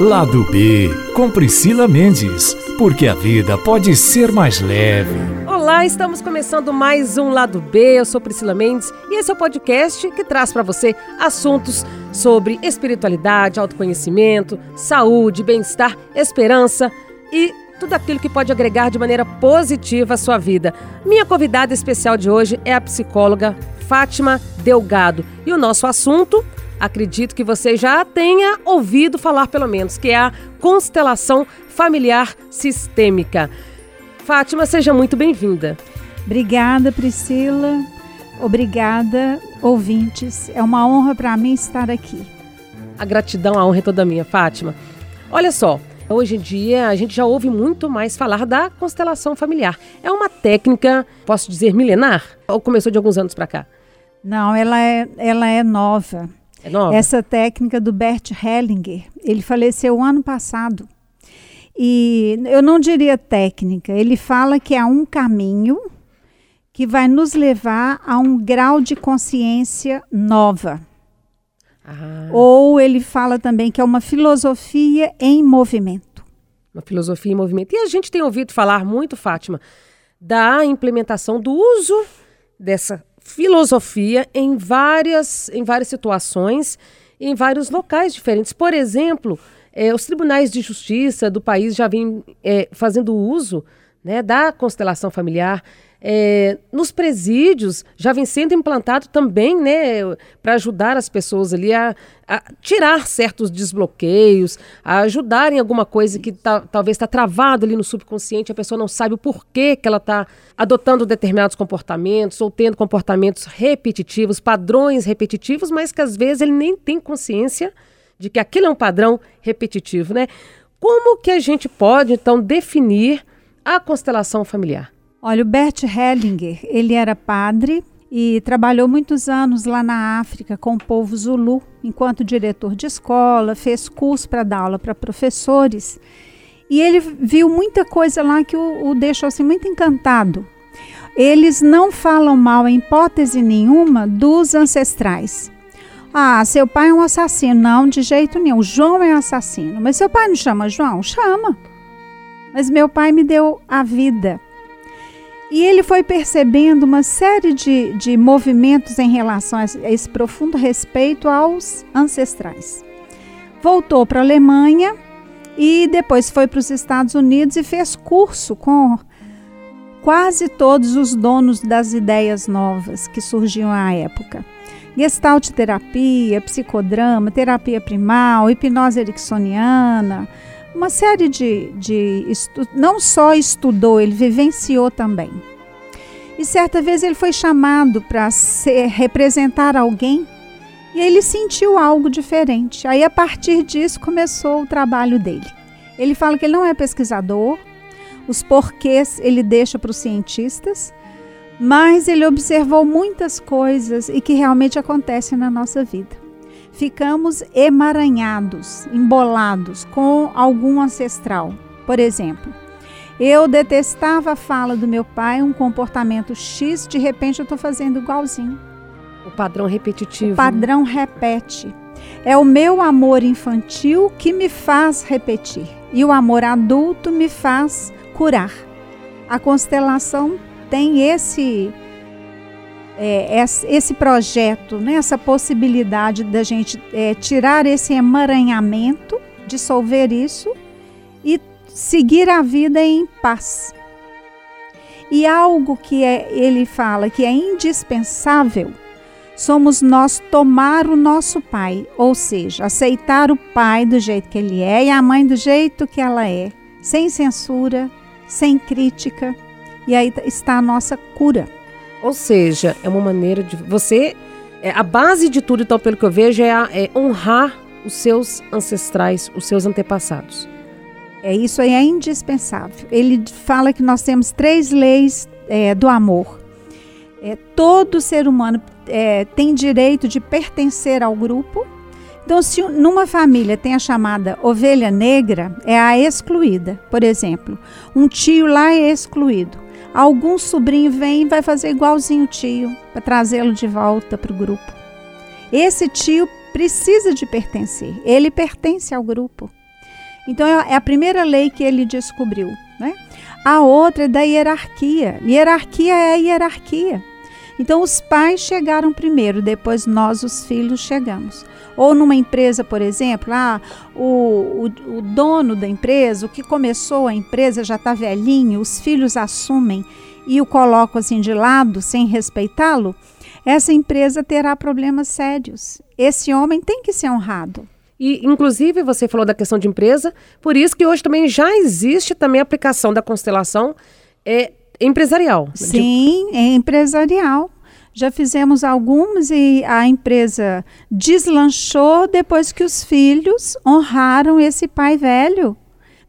Lado B, com Priscila Mendes, porque a vida pode ser mais leve. Olá, estamos começando mais um Lado B. Eu sou Priscila Mendes e esse é o podcast que traz para você assuntos sobre espiritualidade, autoconhecimento, saúde, bem-estar, esperança e tudo aquilo que pode agregar de maneira positiva a sua vida. Minha convidada especial de hoje é a psicóloga Fátima Delgado e o nosso assunto acredito que você já tenha ouvido falar, pelo menos, que é a constelação familiar sistêmica. Fátima, seja muito bem-vinda. Obrigada, Priscila. Obrigada, ouvintes. É uma honra para mim estar aqui. A gratidão, a honra é toda minha, Fátima. Olha só, hoje em dia a gente já ouve muito mais falar da constelação familiar. É uma técnica, posso dizer, milenar? Ou começou de alguns anos para cá? Não, ela é, ela é nova. É nova? Essa técnica do Bert Hellinger, ele faleceu ano passado. E eu não diria técnica, ele fala que é um caminho que vai nos levar a um grau de consciência nova. Ah. Ou ele fala também que é uma filosofia em movimento. Uma filosofia em movimento. E a gente tem ouvido falar muito, Fátima, da implementação do uso dessa filosofia em várias, em várias situações, em vários locais diferentes. Por exemplo, é, os tribunais de justiça do país já vêm é, fazendo uso né, da constelação familiar. É, nos presídios já vem sendo implantado também, né, para ajudar as pessoas ali a, a, tirar certos desbloqueios, a ajudar em alguma coisa que tá, talvez está travado ali no subconsciente, a pessoa não sabe o porquê que ela está adotando determinados comportamentos ou tendo comportamentos repetitivos, padrões repetitivos, mas que às vezes ele nem tem consciência de que aquilo é um padrão repetitivo, né? Como que a gente pode então definir a constelação familiar? Olha, o Bert Hellinger, ele era padre e trabalhou muitos anos lá na África com o povo Zulu, enquanto diretor de escola, fez curso para dar aula para professores. E ele viu muita coisa lá que o, o deixou assim muito encantado. Eles não falam mal em hipótese nenhuma dos ancestrais. Ah, seu pai é um assassino. Não, de jeito nenhum. João é um assassino. Mas seu pai não chama João? Chama. Mas meu pai me deu a vida. E ele foi percebendo uma série de, de movimentos em relação a esse profundo respeito aos ancestrais. Voltou para a Alemanha e depois foi para os Estados Unidos e fez curso com quase todos os donos das ideias novas que surgiam à época. Gestalt terapia, psicodrama, terapia primal, hipnose ericksoniana, uma série de, de não só estudou, ele vivenciou também. E certa vez ele foi chamado para representar alguém e ele sentiu algo diferente. Aí a partir disso começou o trabalho dele. Ele fala que ele não é pesquisador, os porquês ele deixa para os cientistas, mas ele observou muitas coisas e que realmente acontecem na nossa vida ficamos emaranhados, embolados com algum ancestral. Por exemplo, eu detestava a fala do meu pai, um comportamento X, de repente eu estou fazendo igualzinho. O padrão repetitivo. O padrão repete. É o meu amor infantil que me faz repetir. E o amor adulto me faz curar. A constelação tem esse é, esse projeto, né, essa possibilidade da gente é, tirar esse emaranhamento, dissolver isso e seguir a vida em paz. E algo que é, ele fala que é indispensável somos nós tomar o nosso pai, ou seja, aceitar o pai do jeito que ele é e a mãe do jeito que ela é, sem censura, sem crítica. E aí está a nossa cura. Ou seja, é uma maneira de você. É, a base de tudo, então, pelo que eu vejo, é, a, é honrar os seus ancestrais, os seus antepassados. É isso aí é indispensável. Ele fala que nós temos três leis é, do amor. É, todo ser humano é, tem direito de pertencer ao grupo. Então, se numa família tem a chamada ovelha negra, é a excluída. Por exemplo, um tio lá é excluído algum sobrinho vem e vai fazer igualzinho o tio para trazê-lo de volta para o grupo. Esse tio precisa de pertencer, ele pertence ao grupo. Então é, é a primeira lei que ele descobriu. Né? A outra é da hierarquia. Hierarquia é a hierarquia. Então os pais chegaram primeiro, depois nós, os filhos, chegamos. Ou numa empresa, por exemplo, ah, o, o, o dono da empresa, o que começou a empresa já está velhinho, os filhos assumem e o colocam assim de lado, sem respeitá-lo, essa empresa terá problemas sérios. Esse homem tem que ser honrado. E, inclusive, você falou da questão de empresa, por isso que hoje também já existe também a aplicação da constelação é, empresarial. Sim, é empresarial. Já fizemos algumas e a empresa deslanchou depois que os filhos honraram esse pai velho.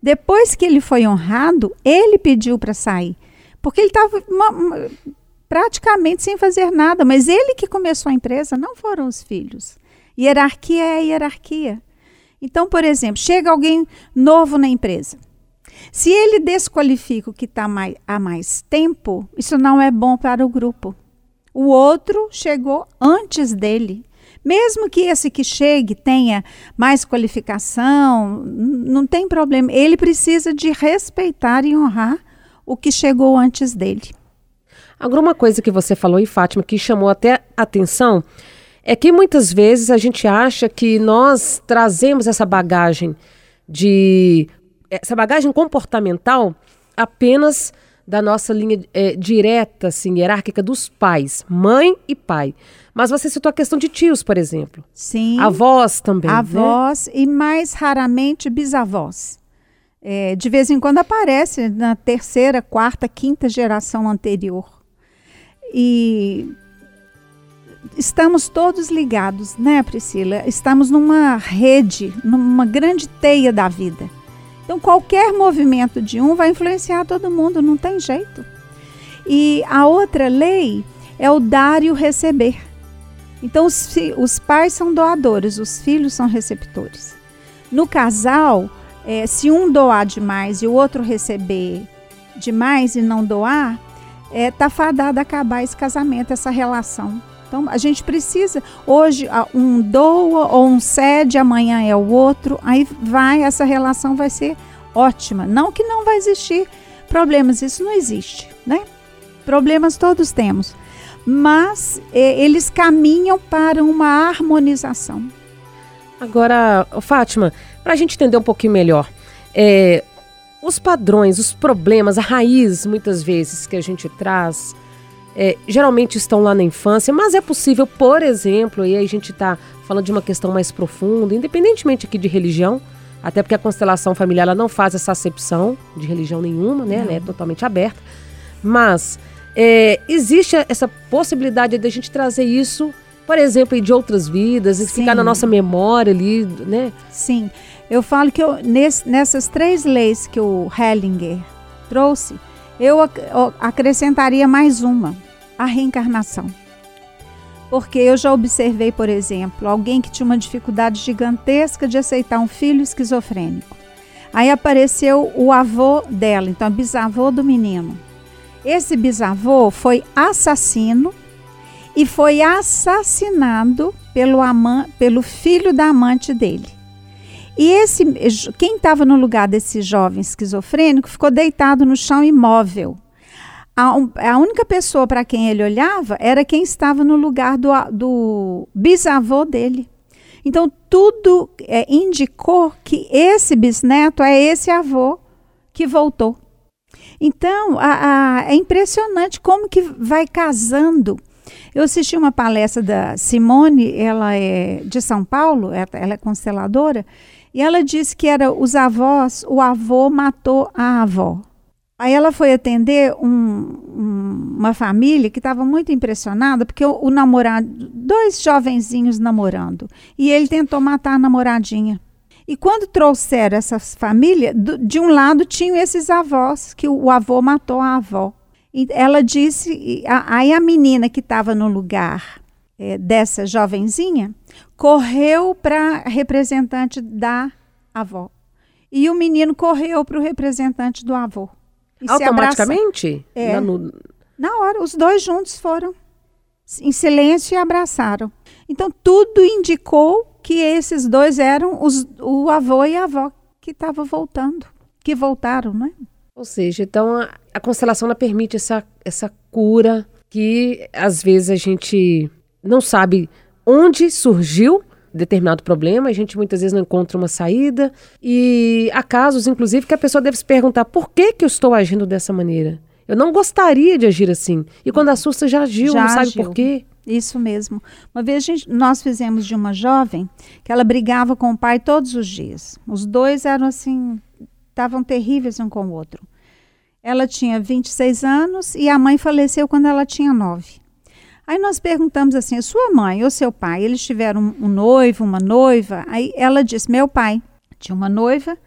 Depois que ele foi honrado, ele pediu para sair. Porque ele estava praticamente sem fazer nada, mas ele que começou a empresa, não foram os filhos. Hierarquia é hierarquia. Então, por exemplo, chega alguém novo na empresa. Se ele desqualifica o que está há mais tempo, isso não é bom para o grupo. O outro chegou antes dele. Mesmo que esse que chegue tenha mais qualificação, não tem problema. Ele precisa de respeitar e honrar o que chegou antes dele. Alguma coisa que você falou, e Fátima, que chamou até atenção, é que muitas vezes a gente acha que nós trazemos essa bagagem de. essa bagagem comportamental apenas da nossa linha é, direta, assim, hierárquica dos pais, mãe e pai. Mas você citou a questão de tios, por exemplo. Sim. Avós também. Né? Avós né? e mais raramente bisavós. É, de vez em quando aparece na terceira, quarta, quinta geração anterior. E estamos todos ligados, né, Priscila? Estamos numa rede, numa grande teia da vida. Então, qualquer movimento de um vai influenciar todo mundo, não tem jeito. E a outra lei é o dar e o receber. Então, os, os pais são doadores, os filhos são receptores. No casal, é, se um doar demais e o outro receber demais e não doar, é, tá fadado a acabar esse casamento, essa relação. Então, a gente precisa, hoje, um doa ou um cede, amanhã é o outro, aí vai, essa relação vai ser ótima. Não que não vai existir problemas, isso não existe, né? Problemas todos temos. Mas é, eles caminham para uma harmonização. Agora, Fátima, para a gente entender um pouquinho melhor, é, os padrões, os problemas, a raiz, muitas vezes, que a gente traz, é, geralmente estão lá na infância, mas é possível, por exemplo, e aí a gente está falando de uma questão mais profunda, independentemente aqui de religião, até porque a constelação familiar ela não faz essa acepção de religião nenhuma, né? Ela é totalmente aberta. Mas é, existe essa possibilidade de a gente trazer isso, por exemplo, de outras vidas, e ficar na nossa memória ali, né? Sim. Eu falo que eu, nessas três leis que o Hellinger trouxe, eu ac acrescentaria mais uma, a reencarnação. Porque eu já observei, por exemplo, alguém que tinha uma dificuldade gigantesca de aceitar um filho esquizofrênico. Aí apareceu o avô dela, então bisavô do menino. Esse bisavô foi assassino e foi assassinado pelo, pelo filho da amante dele. E esse, quem estava no lugar desse jovem esquizofrênico ficou deitado no chão imóvel. A, a única pessoa para quem ele olhava era quem estava no lugar do, do bisavô dele. Então, tudo é, indicou que esse bisneto é esse avô que voltou. Então, a, a, é impressionante como que vai casando. Eu assisti uma palestra da Simone, ela é de São Paulo, ela é consteladora, e ela disse que era os avós, o avô matou a avó. Aí ela foi atender um, um, uma família que estava muito impressionada, porque o, o, namorado, dois jovenzinhos namorando, e ele tentou matar a namoradinha. E quando trouxeram essa família, do, de um lado tinham esses avós, que o, o avô matou a avó. E ela disse, a, aí a menina que estava no lugar é, dessa jovenzinha correu para representante da avó. E o menino correu para o representante do avô. Automaticamente? É. Na, no... Na hora, os dois juntos foram em silêncio e abraçaram. Então, tudo indicou que esses dois eram os, o avô e a avó que estava voltando, que voltaram, né? Ou seja, então a, a constelação ela permite essa, essa cura que às vezes a gente não sabe onde surgiu determinado problema, a gente muitas vezes não encontra uma saída e há casos, inclusive, que a pessoa deve se perguntar por que, que eu estou agindo dessa maneira. Eu não gostaria de agir assim. E quando assusta, já agiu, já não sabe agiu. por quê. Isso mesmo. Uma vez gente, nós fizemos de uma jovem que ela brigava com o pai todos os dias. Os dois eram assim, estavam terríveis um com o outro. Ela tinha 26 anos e a mãe faleceu quando ela tinha 9. Aí nós perguntamos assim: sua mãe ou seu pai, eles tiveram um, um noivo, uma noiva? Aí ela disse: meu pai tinha uma noiva.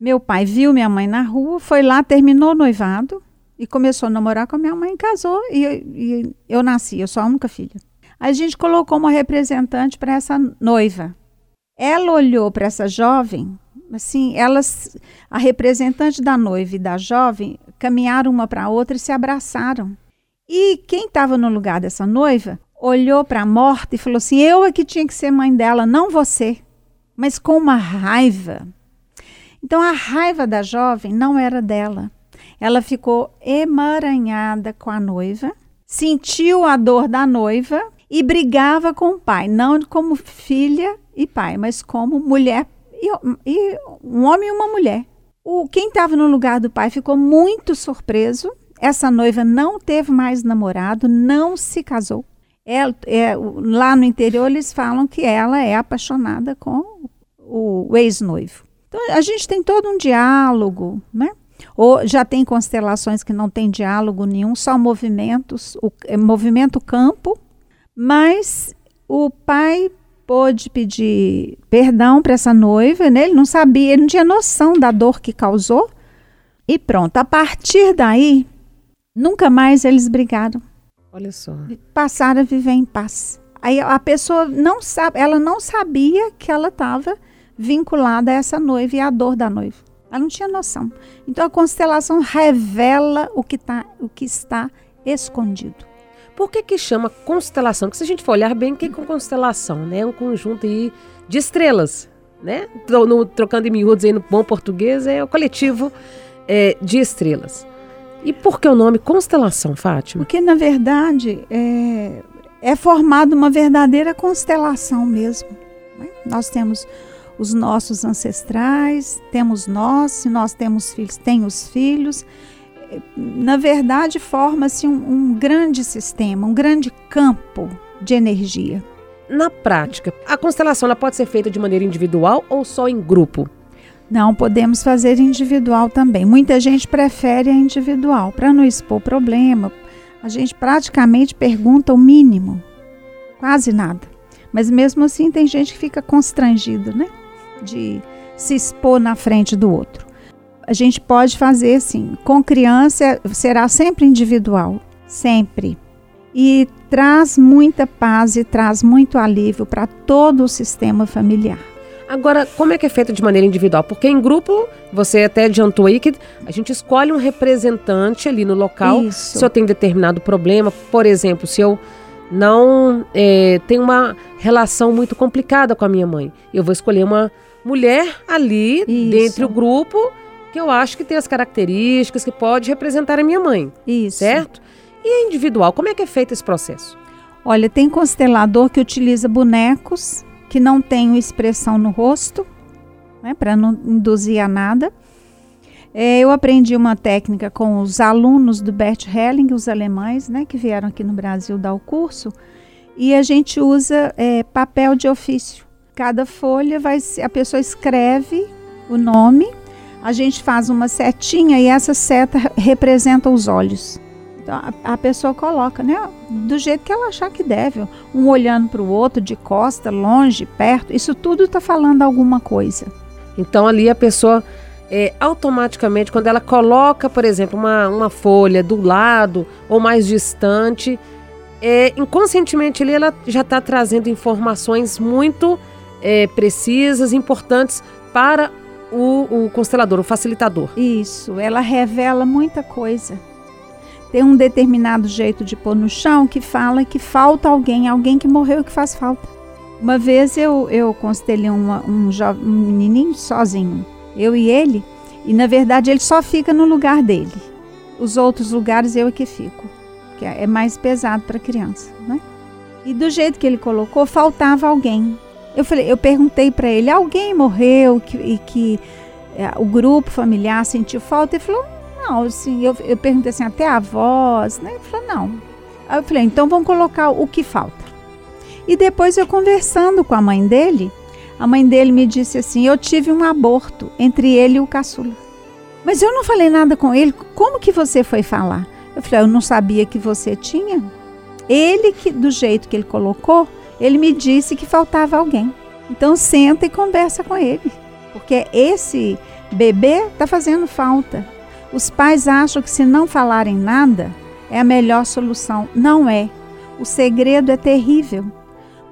Meu pai viu minha mãe na rua, foi lá, terminou o noivado e começou a namorar com a minha mãe, casou e, e eu nasci, eu sou a única filha. Aí a gente colocou uma representante para essa noiva. Ela olhou para essa jovem, assim, elas, a representante da noiva e da jovem, caminharam uma para a outra e se abraçaram. E quem estava no lugar dessa noiva olhou para a morta e falou assim: Eu é que tinha que ser mãe dela, não você. Mas com uma raiva. Então a raiva da jovem não era dela. Ela ficou emaranhada com a noiva, sentiu a dor da noiva e brigava com o pai, não como filha e pai, mas como mulher e, e um homem e uma mulher. O, quem estava no lugar do pai ficou muito surpreso essa noiva não teve mais namorado, não se casou. Ela, é, lá no interior eles falam que ela é apaixonada com o, o ex-noivo. Então a gente tem todo um diálogo, né? Ou já tem constelações que não tem diálogo nenhum, só movimentos, o é, movimento campo, mas o pai pôde pedir perdão para essa noiva, né? ele não sabia, ele não tinha noção da dor que causou. E pronto, a partir daí, Nunca mais eles brigaram. Olha só. Passaram a viver em paz. Aí a pessoa não sabe, ela não sabia que ela estava vinculada a essa noiva e à dor da noiva. Ela não tinha noção. Então a constelação revela o que, tá, o que está escondido. Por que que chama constelação? Porque se a gente for olhar bem, o que é constelação? Né? É um conjunto de estrelas. Né? No, trocando em miúdos aí no bom português, é o coletivo é, de estrelas. E por que o nome constelação, Fátima? Porque, na verdade, é, é formada uma verdadeira constelação mesmo. Né? Nós temos os nossos ancestrais, temos nós, se nós temos filhos, tem os filhos. Na verdade, forma-se um, um grande sistema, um grande campo de energia. Na prática, a constelação ela pode ser feita de maneira individual ou só em grupo? Não, podemos fazer individual também. Muita gente prefere a individual para não expor problema. A gente praticamente pergunta o mínimo, quase nada. Mas mesmo assim tem gente que fica constrangido, né? De se expor na frente do outro. A gente pode fazer assim, com criança será sempre individual, sempre. E traz muita paz e traz muito alívio para todo o sistema familiar. Agora, como é que é feito de maneira individual? Porque em grupo, você até adiantou aí que a gente escolhe um representante ali no local. Isso. Se eu tenho determinado problema, por exemplo, se eu não é, tenho uma relação muito complicada com a minha mãe, eu vou escolher uma mulher ali Isso. dentre o grupo que eu acho que tem as características que pode representar a minha mãe. Isso. Certo? E individual, como é que é feito esse processo? Olha, tem constelador que utiliza bonecos que não tenham expressão no rosto, né, para não induzir a nada. É, eu aprendi uma técnica com os alunos do Bert Helling, os alemães, né, que vieram aqui no Brasil dar o curso, e a gente usa é, papel de ofício. Cada folha vai, a pessoa escreve o nome, a gente faz uma setinha e essa seta representa os olhos. Então, a, a, pessoa coloca, né? Do jeito que ela achar que deve. Um olhando para o outro, de costa, longe, perto. Isso tudo está falando alguma coisa. Então, ali a pessoa, é, automaticamente, quando ela coloca, por exemplo, uma, uma folha do lado ou mais distante, é, inconscientemente ali ela já está trazendo informações muito é, precisas, importantes para o, o constelador, o facilitador. Isso, ela revela muita coisa tem um determinado jeito de pôr no chão que fala que falta alguém, alguém que morreu que faz falta. Uma vez eu, eu constelei uma, um, um menininho sozinho. eu e ele, e na verdade ele só fica no lugar dele. Os outros lugares eu é que fico, que é mais pesado para criança, né? E do jeito que ele colocou, faltava alguém. Eu falei, eu perguntei para ele, alguém morreu que, e que é, o grupo familiar sentiu falta? Ele falou, não, assim, eu, eu perguntei assim, até a voz, né? Ele falou, não. Aí eu falei, então vamos colocar o que falta. E depois eu conversando com a mãe dele, a mãe dele me disse assim: Eu tive um aborto entre ele e o caçula. Mas eu não falei nada com ele. Como que você foi falar? Eu falei: Eu não sabia que você tinha. Ele que do jeito que ele colocou, ele me disse que faltava alguém. Então senta e conversa com ele, porque esse bebê está fazendo falta. Os pais acham que se não falarem nada é a melhor solução. Não é. O segredo é terrível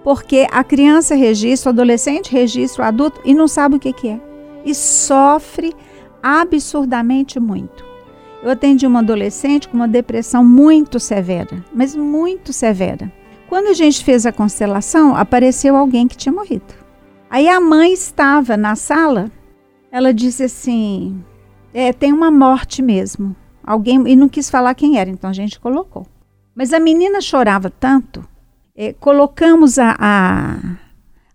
porque a criança registra, o adolescente registra, o adulto e não sabe o que, que é. E sofre absurdamente muito. Eu atendi uma adolescente com uma depressão muito severa, mas muito severa. Quando a gente fez a constelação, apareceu alguém que tinha morrido. Aí a mãe estava na sala, ela disse assim: é, tem uma morte mesmo. Alguém e não quis falar quem era, então a gente colocou. Mas a menina chorava tanto é, colocamos a, a,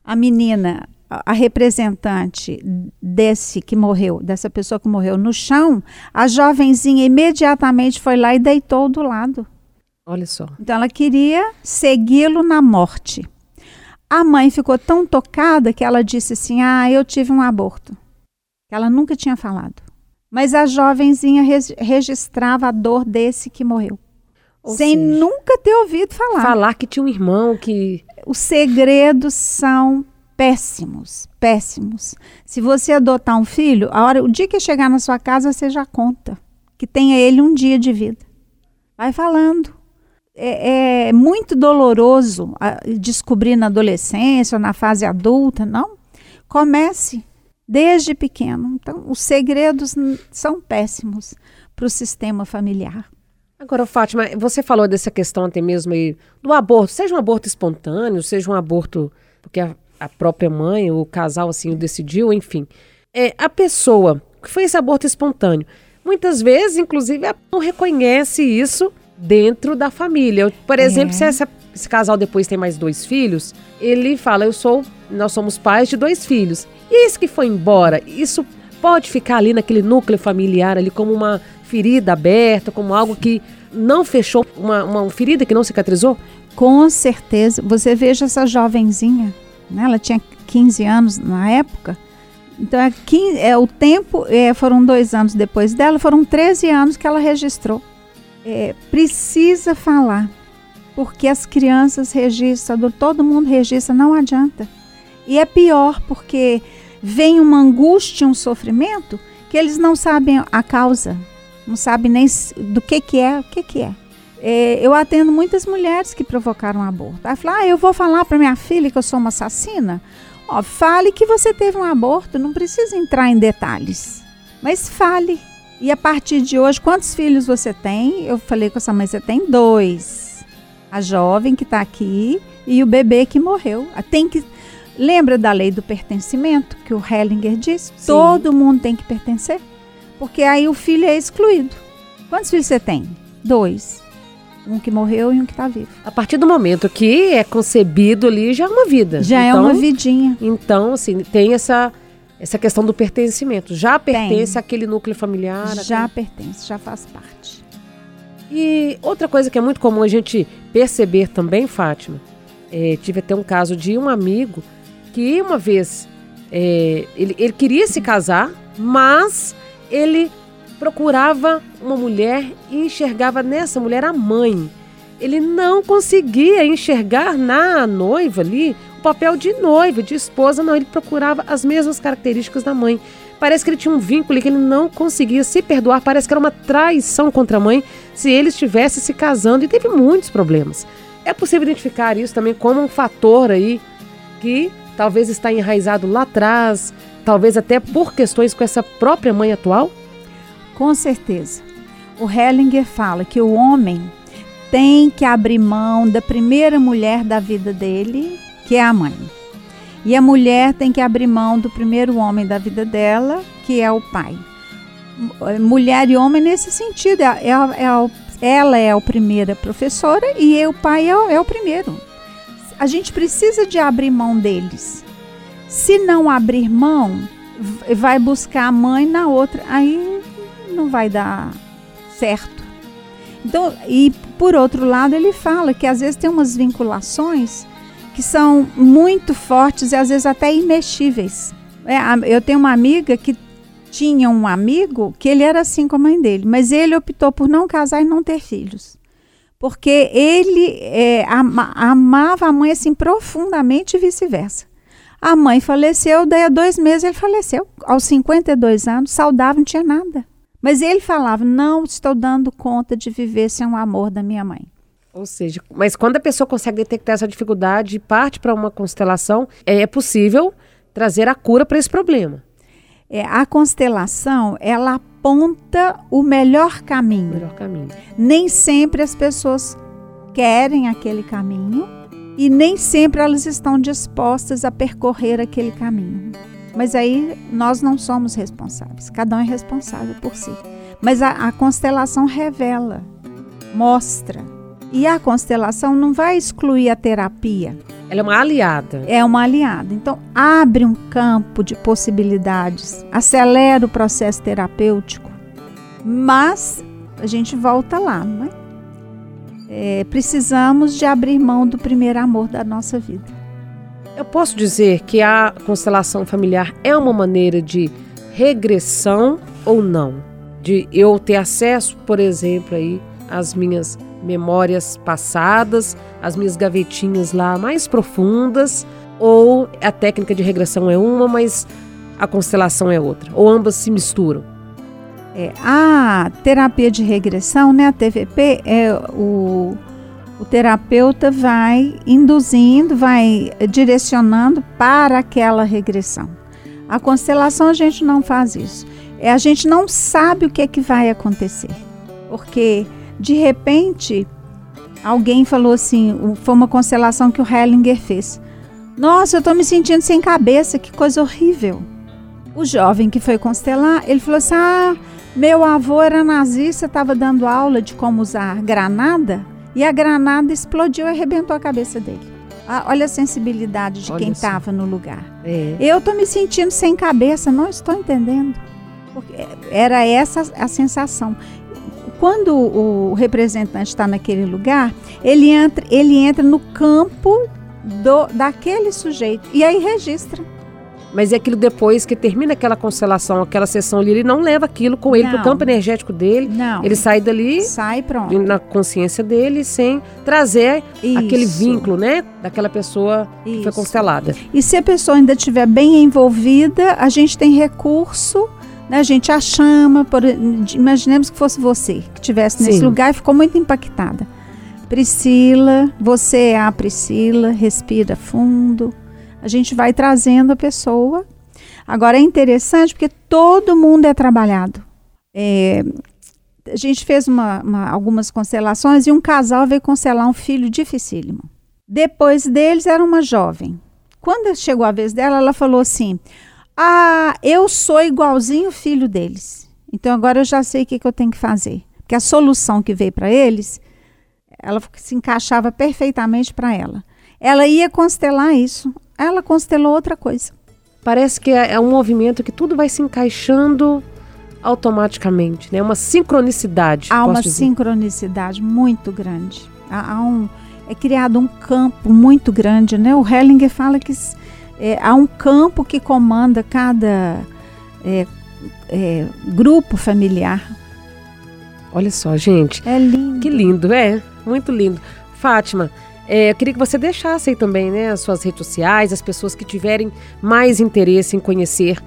a menina, a, a, representante desse que morreu, dessa pessoa que morreu, no chão, a jovenzinha imediatamente foi lá e deitou do lado. Olha só. Então ela queria segui-lo na morte. A mãe ficou tão tocada que ela disse assim: Ah, eu tive um aborto. Ela nunca tinha falado. Mas a jovenzinha registrava a dor desse que morreu. Ou sem seja, nunca ter ouvido falar. Falar que tinha um irmão que. Os segredos são péssimos, péssimos. Se você adotar um filho, a hora, o dia que chegar na sua casa, você já conta que tenha ele um dia de vida. Vai falando. É, é muito doloroso descobrir na adolescência ou na fase adulta, não? Comece desde pequeno. Então, os segredos são péssimos para o sistema familiar. Agora, Fátima, você falou dessa questão até mesmo aí do aborto, seja um aborto espontâneo, seja um aborto porque a, a própria mãe, o casal assim o decidiu, enfim. É, a pessoa que foi esse aborto espontâneo, muitas vezes, inclusive, não reconhece isso dentro da família. Por exemplo, é. se essa, esse casal depois tem mais dois filhos, ele fala: Eu sou, nós somos pais de dois filhos. E esse que foi embora, isso pode ficar ali naquele núcleo familiar ali como uma ferida aberta, como algo que não fechou, uma, uma ferida que não cicatrizou? Com certeza. Você veja essa jovenzinha, né? ela tinha 15 anos na época. Então, é, 15, é o tempo, é, foram dois anos depois dela, foram 13 anos que ela registrou. É, precisa falar, porque as crianças registram, todo mundo registra, não adianta. E é pior, porque vem uma angústia, um sofrimento, que eles não sabem a causa não sabe nem do que que é, o que que é. é eu atendo muitas mulheres que provocaram aborto. Aí fala, ah, eu vou falar para minha filha que eu sou uma assassina? Ó, fale que você teve um aborto, não precisa entrar em detalhes. Mas fale. E a partir de hoje, quantos filhos você tem? Eu falei com essa mãe, você tem dois. A jovem que está aqui e o bebê que morreu. Ah, tem que Lembra da lei do pertencimento que o Hellinger disse? Sim. Todo mundo tem que pertencer porque aí o filho é excluído. Quantos filhos você tem? Dois. Um que morreu e um que está vivo. A partir do momento que é concebido ali, já é uma vida. Já então, é uma vidinha. Então, assim, tem essa, essa questão do pertencimento. Já pertence tem. àquele núcleo familiar? Já aquele... pertence, já faz parte. E outra coisa que é muito comum a gente perceber também, Fátima, é, tive até um caso de um amigo que uma vez é, ele, ele queria se casar, mas ele procurava uma mulher e enxergava nessa mulher a mãe. Ele não conseguia enxergar na noiva ali o papel de noiva, de esposa, não. Ele procurava as mesmas características da mãe. Parece que ele tinha um vínculo que ele não conseguia se perdoar. Parece que era uma traição contra a mãe se ele estivesse se casando e teve muitos problemas. É possível identificar isso também como um fator aí que talvez está enraizado lá atrás, talvez até por questões com essa própria mãe atual? Com certeza. O Hellinger fala que o homem tem que abrir mão da primeira mulher da vida dele, que é a mãe. E a mulher tem que abrir mão do primeiro homem da vida dela, que é o pai. Mulher e homem nesse sentido. É, é, é, ela é a primeira professora e o pai é, é o primeiro. A gente precisa de abrir mão deles. Se não abrir mão, vai buscar a mãe na outra, aí não vai dar certo. Então, e por outro lado, ele fala que às vezes tem umas vinculações que são muito fortes e às vezes até imexíveis. É, eu tenho uma amiga que tinha um amigo que ele era assim com a mãe dele, mas ele optou por não casar e não ter filhos. Porque ele é, ama, amava a mãe assim profundamente e vice-versa. A mãe faleceu, daí a dois meses ele faleceu, aos 52 anos, saudável, não tinha nada. Mas ele falava: não estou dando conta de viver sem o amor da minha mãe. Ou seja, mas quando a pessoa consegue detectar essa dificuldade e parte para uma constelação, é possível trazer a cura para esse problema. É, a constelação, ela aponta o melhor caminho. O melhor caminho. Nem sempre as pessoas querem aquele caminho e nem sempre elas estão dispostas a percorrer aquele caminho. Mas aí nós não somos responsáveis, cada um é responsável por si. Mas a, a constelação revela, mostra e a constelação não vai excluir a terapia. Ela é uma aliada. É uma aliada. Então, abre um campo de possibilidades, acelera o processo terapêutico, mas a gente volta lá, não é? é precisamos de abrir mão do primeiro amor da nossa vida. Eu posso dizer que a constelação familiar é uma maneira de regressão ou não? De eu ter acesso, por exemplo, aí às minhas memórias passadas, as minhas gavetinhas lá mais profundas, ou a técnica de regressão é uma, mas a constelação é outra, ou ambas se misturam. É, a terapia de regressão, né, a TVP, é o, o terapeuta vai induzindo, vai direcionando para aquela regressão. A constelação a gente não faz isso. É, a gente não sabe o que é que vai acontecer, porque de repente, alguém falou assim, foi uma constelação que o Hellinger fez. Nossa, eu estou me sentindo sem cabeça, que coisa horrível. O jovem que foi constelar, ele falou assim: Ah, meu avô era nazista, estava dando aula de como usar granada e a granada explodiu e arrebentou a cabeça dele. Ah, olha a sensibilidade de olha quem estava no lugar. É. Eu estou me sentindo sem cabeça, não estou entendendo. Porque era essa a sensação quando o representante está naquele lugar, ele entra, ele entra no campo do, daquele sujeito e aí registra. Mas é aquilo depois que termina aquela constelação, aquela sessão ali, ele não leva aquilo com ele para o campo energético dele. Não. Ele sai dali. Sai pronto. Na consciência dele, sem trazer Isso. aquele vínculo, né? Daquela pessoa Isso. que foi constelada. E se a pessoa ainda estiver bem envolvida, a gente tem recurso a gente a chama, por, imaginemos que fosse você que estivesse nesse lugar e ficou muito impactada. Priscila, você é a Priscila, respira fundo. A gente vai trazendo a pessoa. Agora é interessante porque todo mundo é trabalhado. É, a gente fez uma, uma, algumas constelações e um casal veio constelar um filho dificílimo. Depois deles era uma jovem. Quando chegou a vez dela, ela falou assim: ah, eu sou igualzinho o filho deles. Então agora eu já sei o que, que eu tenho que fazer. Porque a solução que veio para eles, ela se encaixava perfeitamente para ela. Ela ia constelar isso. Ela constelou outra coisa. Parece que é, é um movimento que tudo vai se encaixando automaticamente, né? Uma sincronicidade. Há uma dizer. sincronicidade muito grande. Há, há, um, é criado um campo muito grande, né? O Hellinger fala que é, há um campo que comanda cada é, é, grupo familiar. Olha só, gente. É lindo. Que lindo, é. Muito lindo. Fátima, é, eu queria que você deixasse aí também né, as suas redes sociais, as pessoas que tiverem mais interesse em conhecer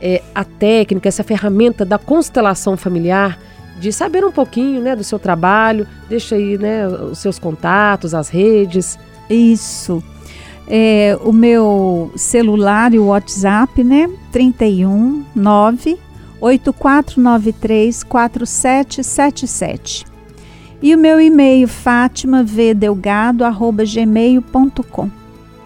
é, a técnica, essa ferramenta da constelação familiar, de saber um pouquinho né, do seu trabalho. Deixa aí né, os seus contatos, as redes. Isso é, o meu celular e o WhatsApp, né? 31 9 8493 4777. E o meu e-mail fátimavdelgado@gmail.com.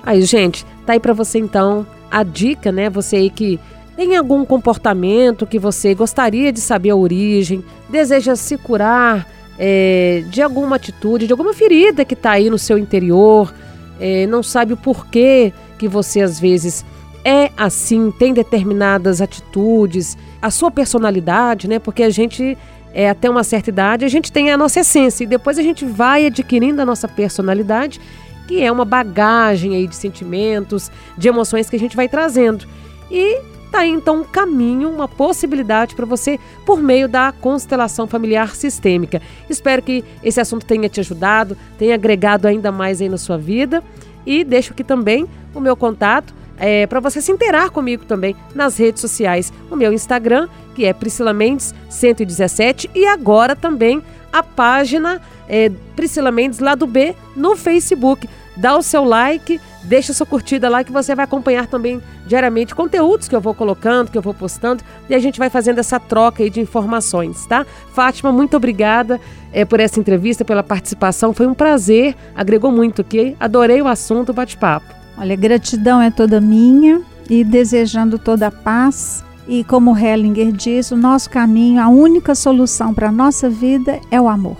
Aí, gente, Tá aí para você então a dica, né? Você aí que tem algum comportamento que você gostaria de saber a origem, deseja se curar é, de alguma atitude, de alguma ferida que está aí no seu interior, é, não sabe o porquê que você às vezes é assim, tem determinadas atitudes, a sua personalidade, né? Porque a gente é, até uma certa idade, a gente tem a nossa essência e depois a gente vai adquirindo a nossa personalidade, que é uma bagagem aí de sentimentos, de emoções que a gente vai trazendo. E tá aí então um caminho, uma possibilidade para você por meio da constelação familiar sistêmica. Espero que esse assunto tenha te ajudado, tenha agregado ainda mais aí na sua vida e deixo aqui também o meu contato é, para você se interar comigo também nas redes sociais. O meu Instagram, que é Priscila Mendes 117, e agora também a página é, Priscila Mendes lá do B no Facebook. Dá o seu like, deixa sua curtida lá que você vai acompanhar também diariamente conteúdos que eu vou colocando, que eu vou postando e a gente vai fazendo essa troca aí de informações, tá? Fátima, muito obrigada é, por essa entrevista, pela participação. Foi um prazer, agregou muito aqui. Adorei o assunto, o bate-papo. Olha, gratidão é toda minha e desejando toda a paz. E como Hellinger diz, o nosso caminho, a única solução para a nossa vida é o amor.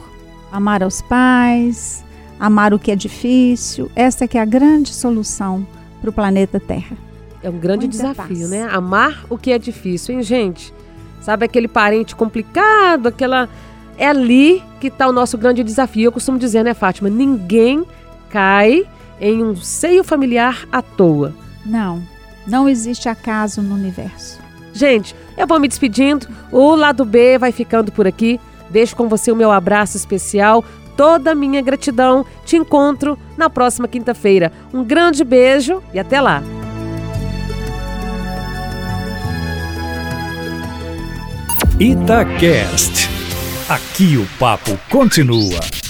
Amar aos pais, amar o que é difícil, essa é que é a grande solução para o planeta Terra. É um grande Muita desafio, paz. né? Amar o que é difícil, hein, gente? Sabe aquele parente complicado, aquela. É ali que está o nosso grande desafio. Eu costumo dizer, né, Fátima? Ninguém cai em um seio familiar à toa. Não, não existe acaso no universo. Gente, eu vou me despedindo. O lado B vai ficando por aqui. Deixo com você o meu abraço especial, toda a minha gratidão. Te encontro na próxima quinta-feira. Um grande beijo e até lá. Itacast. Aqui o papo continua.